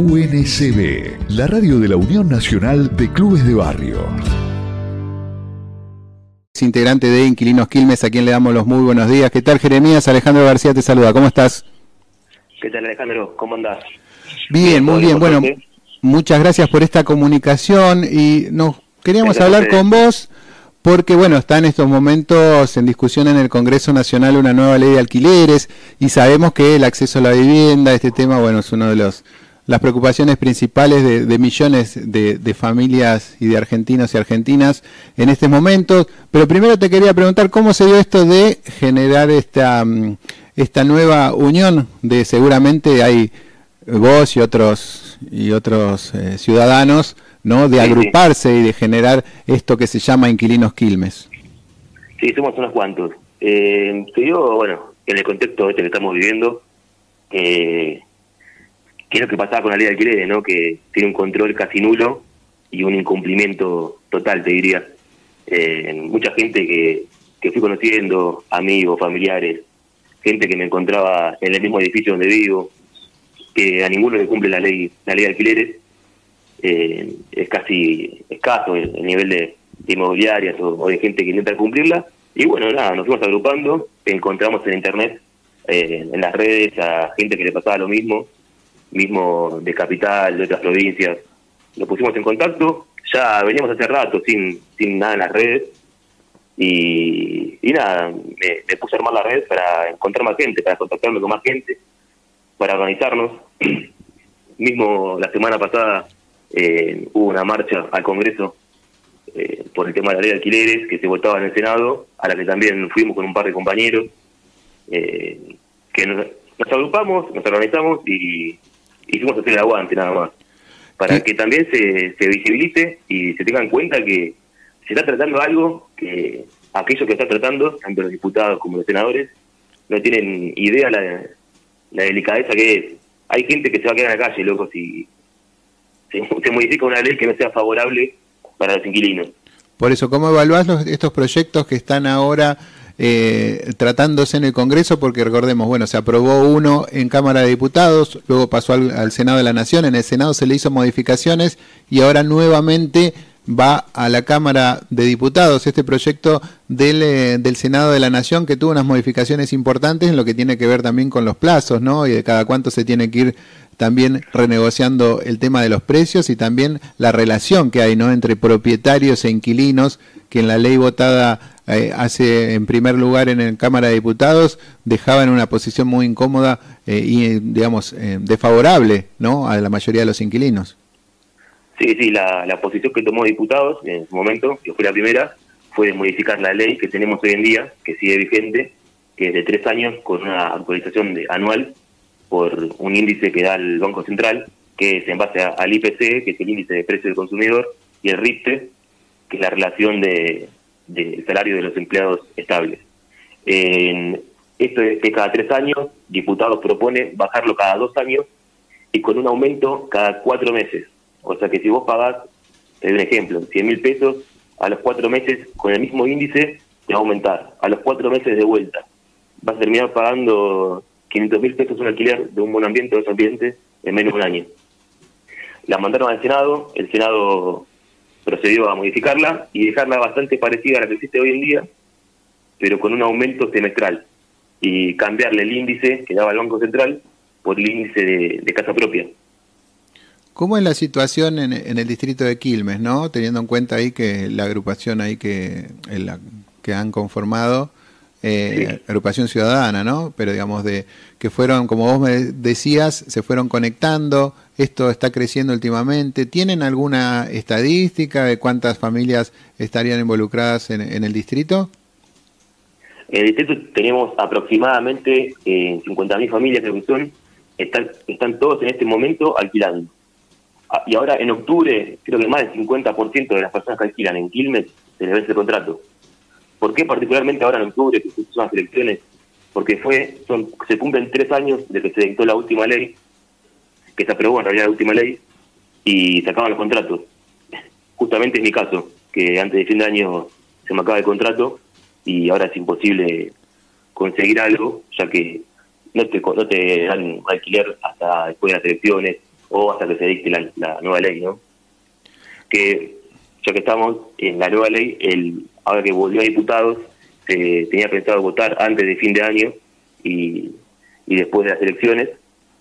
UNCB, la radio de la Unión Nacional de Clubes de Barrio. Integrante de Inquilinos Quilmes, a quien le damos los muy buenos días. ¿Qué tal, Jeremías? Alejandro García te saluda. ¿Cómo estás? ¿Qué tal, Alejandro? ¿Cómo andás? Bien, muy bien. Bueno, muchas gracias por esta comunicación y nos queríamos hablar con vos porque bueno, está en estos momentos en discusión en el Congreso Nacional una nueva ley de alquileres y sabemos que el acceso a la vivienda, este tema, bueno, es uno de los las preocupaciones principales de, millones de, familias y de argentinos y argentinas en este momento. Pero primero te quería preguntar cómo se dio esto de generar esta, mm, esta nueva unión de seguramente hay vos y otros y otros eh, ciudadanos ¿no? De agruparse y de generar esto que se llama Inquilinos Quilmes. Sí, somos unos cuantos. Eh, te digo, bueno, en el contexto este que estamos viviendo, eh, ¿qué es lo que pasaba con la ley de alquileres, no? Que tiene un control casi nulo y un incumplimiento total, te diría. Eh, mucha gente que, que fui conociendo, amigos, familiares, gente que me encontraba en el mismo edificio donde vivo, que a ninguno le cumple la ley, la ley de alquileres, eh, es casi escaso el, nivel de, inmobiliarias o, de gente que intenta cumplirla. Y bueno, nada, nos fuimos agrupando, encontramos en internet, eh, en las redes, a gente que le pasaba lo mismo, mismo de capital, de otras provincias. Nos pusimos en contacto, ya veníamos hace rato sin, sin nada en las redes. Y, nada, me, puse a armar la red para encontrar más gente, para contactarme con más gente, para organizarnos. Mismo la semana pasada eh, hubo una marcha al Congreso eh, por el tema de la ley de alquileres que se votaba en el Senado, a la que también fuimos con un par de compañeros, eh, que nos, agrupamos, nos organizamos y hicimos hacer el aguante nada más, para que también se, se visibilice y se tenga en cuenta que se está tratando algo que aquellos que están tratando, tanto los diputados como los senadores, no tienen idea la, la delicadeza que es. Hay gente que se va a quedar en la calle, loco, si, se, modifica una ley que no sea favorable para los inquilinos. Por eso, ¿cómo evaluás estos proyectos que están ahora eh, tratándose en el Congreso? Porque recordemos, bueno, se aprobó uno en Cámara de Diputados, luego pasó al, Senado de la Nación, en el Senado se le hizo modificaciones y ahora nuevamente va a la Cámara de Diputados este proyecto del, eh, del, Senado de la Nación que tuvo unas modificaciones importantes en lo que tiene que ver también con los plazos, ¿no? Y de cada cuánto se tiene que ir también renegociando el tema de los precios y también la relación que hay ¿no? entre propietarios e inquilinos, que en la ley votada eh, hace en primer lugar en la Cámara de Diputados dejaba en una posición muy incómoda eh, y, digamos, eh, desfavorable ¿no? a la mayoría de los inquilinos. Sí, sí, la, la posición que tomó diputados en su momento, que fue la primera, fue de modificar la ley que tenemos hoy en día, que sigue vigente, que es de tres años, con una actualización de, anual por un índice que da el Banco Central, que es en base al IPC, que es el índice de precio del consumidor, y el RIPTE, que es la relación de, del salario de los empleados estables. esto es que cada tres años, diputados propone bajarlo cada dos años y con un aumento cada cuatro meses. O sea que si vos pagás, te doy un ejemplo, 100 mil pesos, a los cuatro meses con el mismo índice te va a aumentar. A los cuatro meses de vuelta vas a terminar pagando 500 mil pesos un alquiler de un buen ambiente o dos ambientes en menos de un año. La mandaron al Senado, el Senado procedió a modificarla y dejarla bastante parecida a la que existe hoy en día, pero con un aumento semestral y cambiarle el índice que daba el Banco Central por el índice de, casa propia. ¿Cómo es la situación en, el distrito de Quilmes, no? Teniendo en cuenta ahí que la agrupación ahí que, que han conformado eh, agrupación ciudadana, ¿no? Pero digamos de que fueron, como vos me decías, se fueron conectando, esto está creciendo últimamente. ¿Tienen alguna estadística de cuántas familias estarían involucradas en, el distrito? En el distrito tenemos aproximadamente eh, 50.000 familias que son, están, están todos en este momento alquilando. Ah, y ahora en octubre, creo que más del 50% de las personas que alquilan en Quilmes se les vence el contrato. ¿Por qué particularmente ahora en octubre, que son las elecciones? Porque fue, son, se cumplen tres años de que se dictó la última ley, que se aprobó en realidad la última ley, y se acaban los contratos. Justamente es mi caso, que antes de fin de año se me acaba el contrato y ahora es imposible conseguir algo, ya que no te, no te dan alquiler hasta después de las elecciones, o hasta que se dicte la, nueva ley, ¿no? Que ya que estamos en la nueva ley, el ahora que volvió a diputados, se tenía pensado votar antes de fin de año y, y después de las elecciones,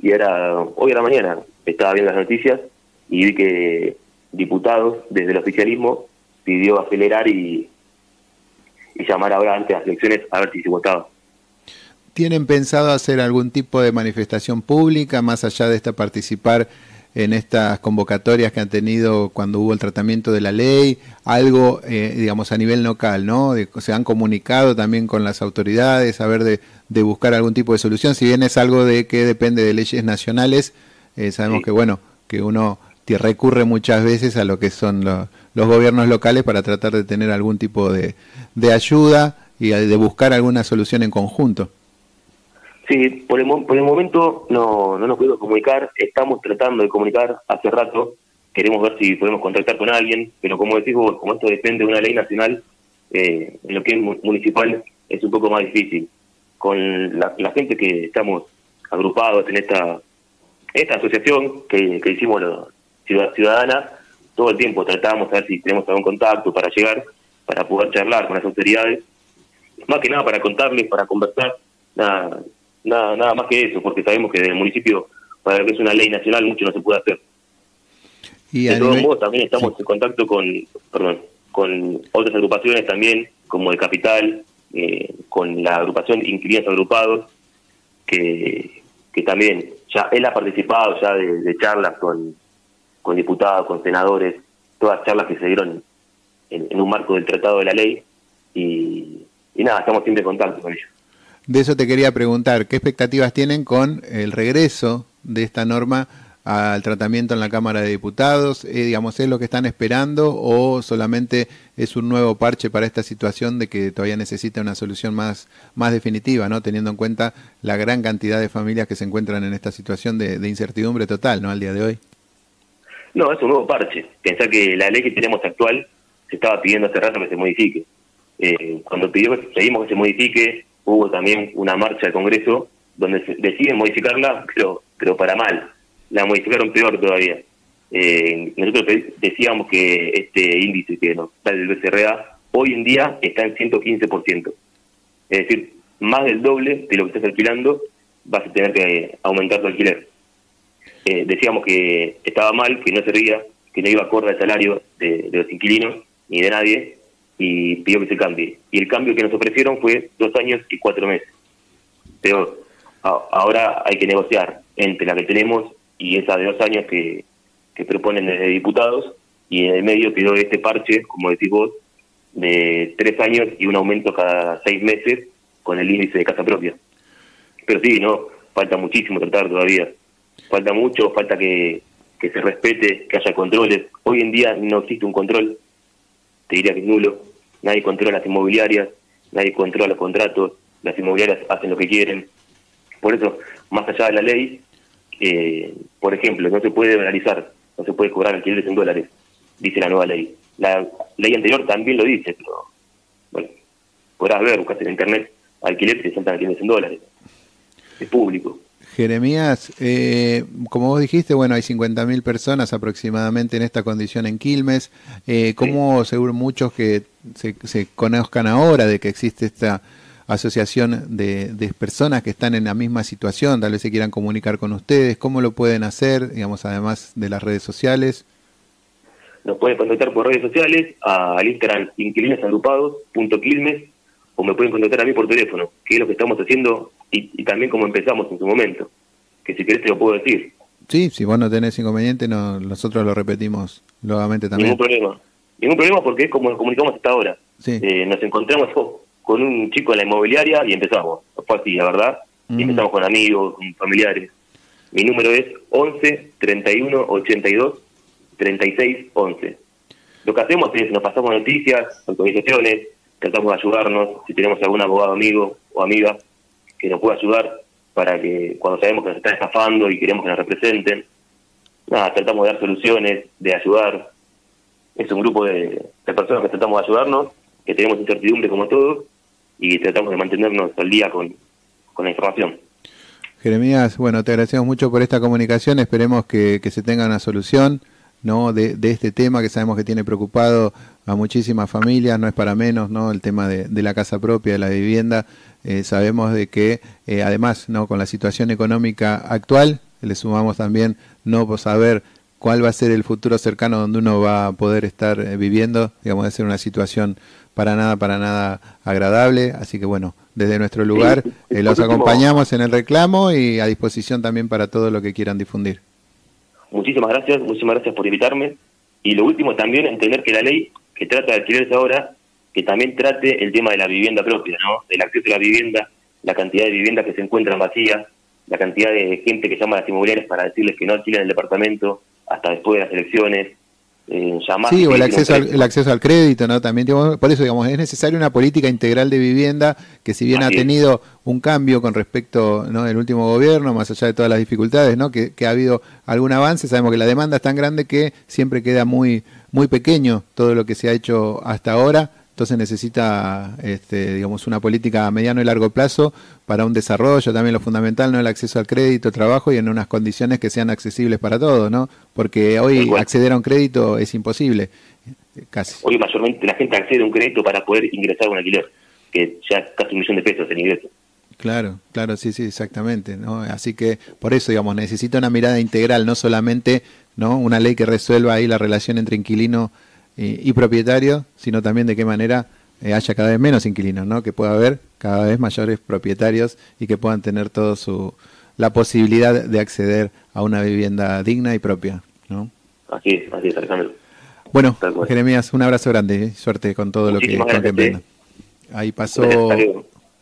y era hoy a la mañana estaba viendo las noticias y vi que diputados desde el oficialismo pidió acelerar y, y llamar ahora antes de las elecciones a ver si se votaba. ¿Tienen pensado hacer algún tipo de manifestación pública más allá de esta participar en estas convocatorias que han tenido cuando hubo el tratamiento de la ley? Algo, eh, digamos, a nivel local, ¿no? se han comunicado también con las autoridades a ver de, de, buscar algún tipo de solución. Si bien es algo de que depende de leyes nacionales, eh, sabemos que, bueno, que uno recurre muchas veces a lo que son los gobiernos locales para tratar de tener algún tipo de, de ayuda y de buscar alguna solución en conjunto. Sí, por el, por el momento no, no nos podemos comunicar, estamos tratando de comunicar hace rato, queremos ver si podemos contactar con alguien, pero como decís vos, como esto depende de una ley nacional, eh, en lo que es municipal es un poco más difícil. Con la, gente que estamos agrupados en esta esta asociación que, hicimos los ciudadanas, todo el tiempo tratamos de ver si tenemos algún contacto para llegar, para poder charlar con las autoridades, más que nada para contarles, para conversar, nada, nada, nada más que eso, porque sabemos que en el municipio, para que es una ley nacional, mucho no se puede hacer. Y de todos modos, también estamos en contacto con, perdón, con otras agrupaciones también, como el Capital, eh, con la agrupación Inquilinos Agrupados, que, que también ya él ha participado ya de, charlas con, con diputados, con senadores, todas charlas que se dieron en, un marco del tratado de la ley y, y nada, estamos siempre en contacto con ellos. De eso te quería preguntar, ¿qué expectativas tienen con el regreso de esta norma al tratamiento en la Cámara de Diputados? Eh, digamos, ¿Es lo que están esperando o solamente es un nuevo parche para esta situación de que todavía necesita una solución más, más definitiva, ¿no? teniendo en cuenta la gran cantidad de familias que se encuentran en esta situación de, incertidumbre total ¿no? al día de hoy? No, es un nuevo parche. Pensá que la ley que tenemos actual se estaba pidiendo hace rato que se modifique. Eh, cuando pedimos que se modifique, hubo también una marcha al Congreso donde deciden modificarla, pero, pero para mal. La modificaron peor todavía. Eh, nosotros decíamos que este índice que nos da el BCRA hoy en día está en 115%. Es decir, más del doble de lo que estás alquilando vas a tener que aumentar tu alquiler. Eh, decíamos que estaba mal, que no servía, que no iba acorde al salario de los inquilinos ni de nadie, y pidió que se cambie. Y el cambio que nos ofrecieron fue dos años y cuatro meses. Pero ahora hay que negociar entre la que tenemos y esa de dos años que, que proponen desde diputados, y en el medio quedó este parche, como decís vos, de tres años y un aumento cada seis meses con el índice de casa propia. Pero sí, no, falta muchísimo tratar todavía. Falta mucho, falta que, que se respete, que haya controles. Hoy en día no existe un control te diría que es nulo. Nadie controla las inmobiliarias, nadie controla los contratos, las inmobiliarias hacen lo que quieren. Por eso, más allá de la ley, eh, por ejemplo, no se puede dolarizar, no se puede cobrar alquileres en dólares, dice la nueva ley. La ley anterior también lo dice, pero bueno, podrás ver, buscaste en internet alquileres se saltan alquileres en dólares. Es público. Jeremías, eh, como vos dijiste, bueno, hay 50.000 personas aproximadamente en esta condición en Quilmes. Eh, ¿Cómo seguro muchos que se, conozcan ahora de que existe esta asociación de, personas que están en la misma situación, tal vez se quieran comunicar con ustedes? ¿Cómo lo pueden hacer, digamos, además de las redes sociales? Nos pueden contactar por redes sociales al Instagram inquilinosagrupados.quilmes o me pueden contactar a mí por teléfono, que es lo que estamos haciendo y, también como empezamos en su momento, que si querés te lo puedo decir. Sí, si vos no tenés inconveniente, no, nosotros lo repetimos nuevamente también. Ningún problema. Ningún problema porque es como nos comunicamos hasta ahora. Eh, nos encontramos con un chico en la inmobiliaria y empezamos. Fue así, la verdad. Y empezamos con amigos, con familiares. Mi número es 11 31 82 36 11. Lo que hacemos es nos pasamos noticias, autorizaciones, tratamos de ayudarnos, si tenemos algún abogado amigo o amiga que nos pueda ayudar para que cuando sabemos que nos están estafando y queremos que nos representen, nada, tratamos de dar soluciones, de ayudar. Es un grupo de, personas que tratamos de ayudarnos, que tenemos incertidumbre como todos y tratamos de mantenernos al día con, con la información. Jeremías, bueno, te agradecemos mucho por esta comunicación, esperemos que, se tenga una solución ¿no? De, este tema que sabemos que tiene preocupado a muchísimas familias, no es para menos, ¿no? El tema de, la casa propia, de la vivienda, eh, sabemos de que eh, además, ¿no? Con la situación económica actual, le sumamos también no saber cuál va a ser el futuro cercano donde uno va a poder estar eh, viviendo, digamos, de ser una situación para nada, para nada agradable, así que bueno, desde nuestro lugar eh, los acompañamos en el reclamo y a disposición también para todo lo que quieran difundir. Muchísimas gracias, muchísimas gracias por invitarme. Y lo último también, entender que la ley que trata de alquileres ahora, que también trate el tema de la vivienda propia, ¿no? Del acceso a la vivienda, la cantidad de viviendas que se encuentran vacías, la cantidad de gente que llama a las inmobiliarias para decirles que no alquilen el departamento hasta después de las elecciones, eh, sí, o el acceso, al, el acceso al crédito, ¿no? También, por eso, digamos, es necesaria una política integral de vivienda que si bien ha tenido un cambio con respecto ¿no? del último gobierno, más allá de todas las dificultades, ¿no? Que, que, ha habido algún avance, sabemos que la demanda es tan grande que siempre queda muy, muy pequeño todo lo que se ha hecho hasta ahora, entonces necesita, este, digamos, una política a mediano y largo plazo para un desarrollo, también lo fundamental, ¿no? El acceso al crédito, trabajo y en unas condiciones que sean accesibles para todos, ¿no? Porque hoy acceder a un crédito es imposible, casi. Hoy mayormente la gente accede a un crédito para poder ingresar a un alquiler, que ya casi un millón de pesos en ingreso. Claro, claro, sí, sí, exactamente. ¿no? Así que por eso, digamos, necesita una mirada integral, no solamente no una ley que resuelva ahí la relación entre inquilino y, propietario, sino también de qué manera eh, haya cada vez menos inquilinos, ¿no? que pueda haber cada vez mayores propietarios y que puedan tener todo su la posibilidad de acceder a una vivienda digna y propia. ¿no? Así es, así es, Alejandro. Bueno, Jeremías, un abrazo grande, ¿eh? suerte con todo lo que, que Ahí pasó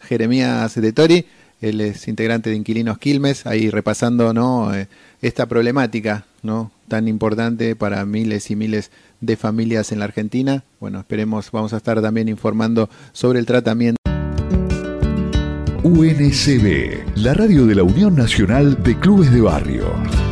Jeremías de Tori, él es integrante de Inquilinos Quilmes, ahí repasando ¿no? Eh, esta problemática ¿no? tan importante para miles y miles de familias en la Argentina. Bueno, esperemos, vamos a estar también informando sobre el tratamiento. UNCB, la radio de la Unión Nacional de Clubes de Barrio.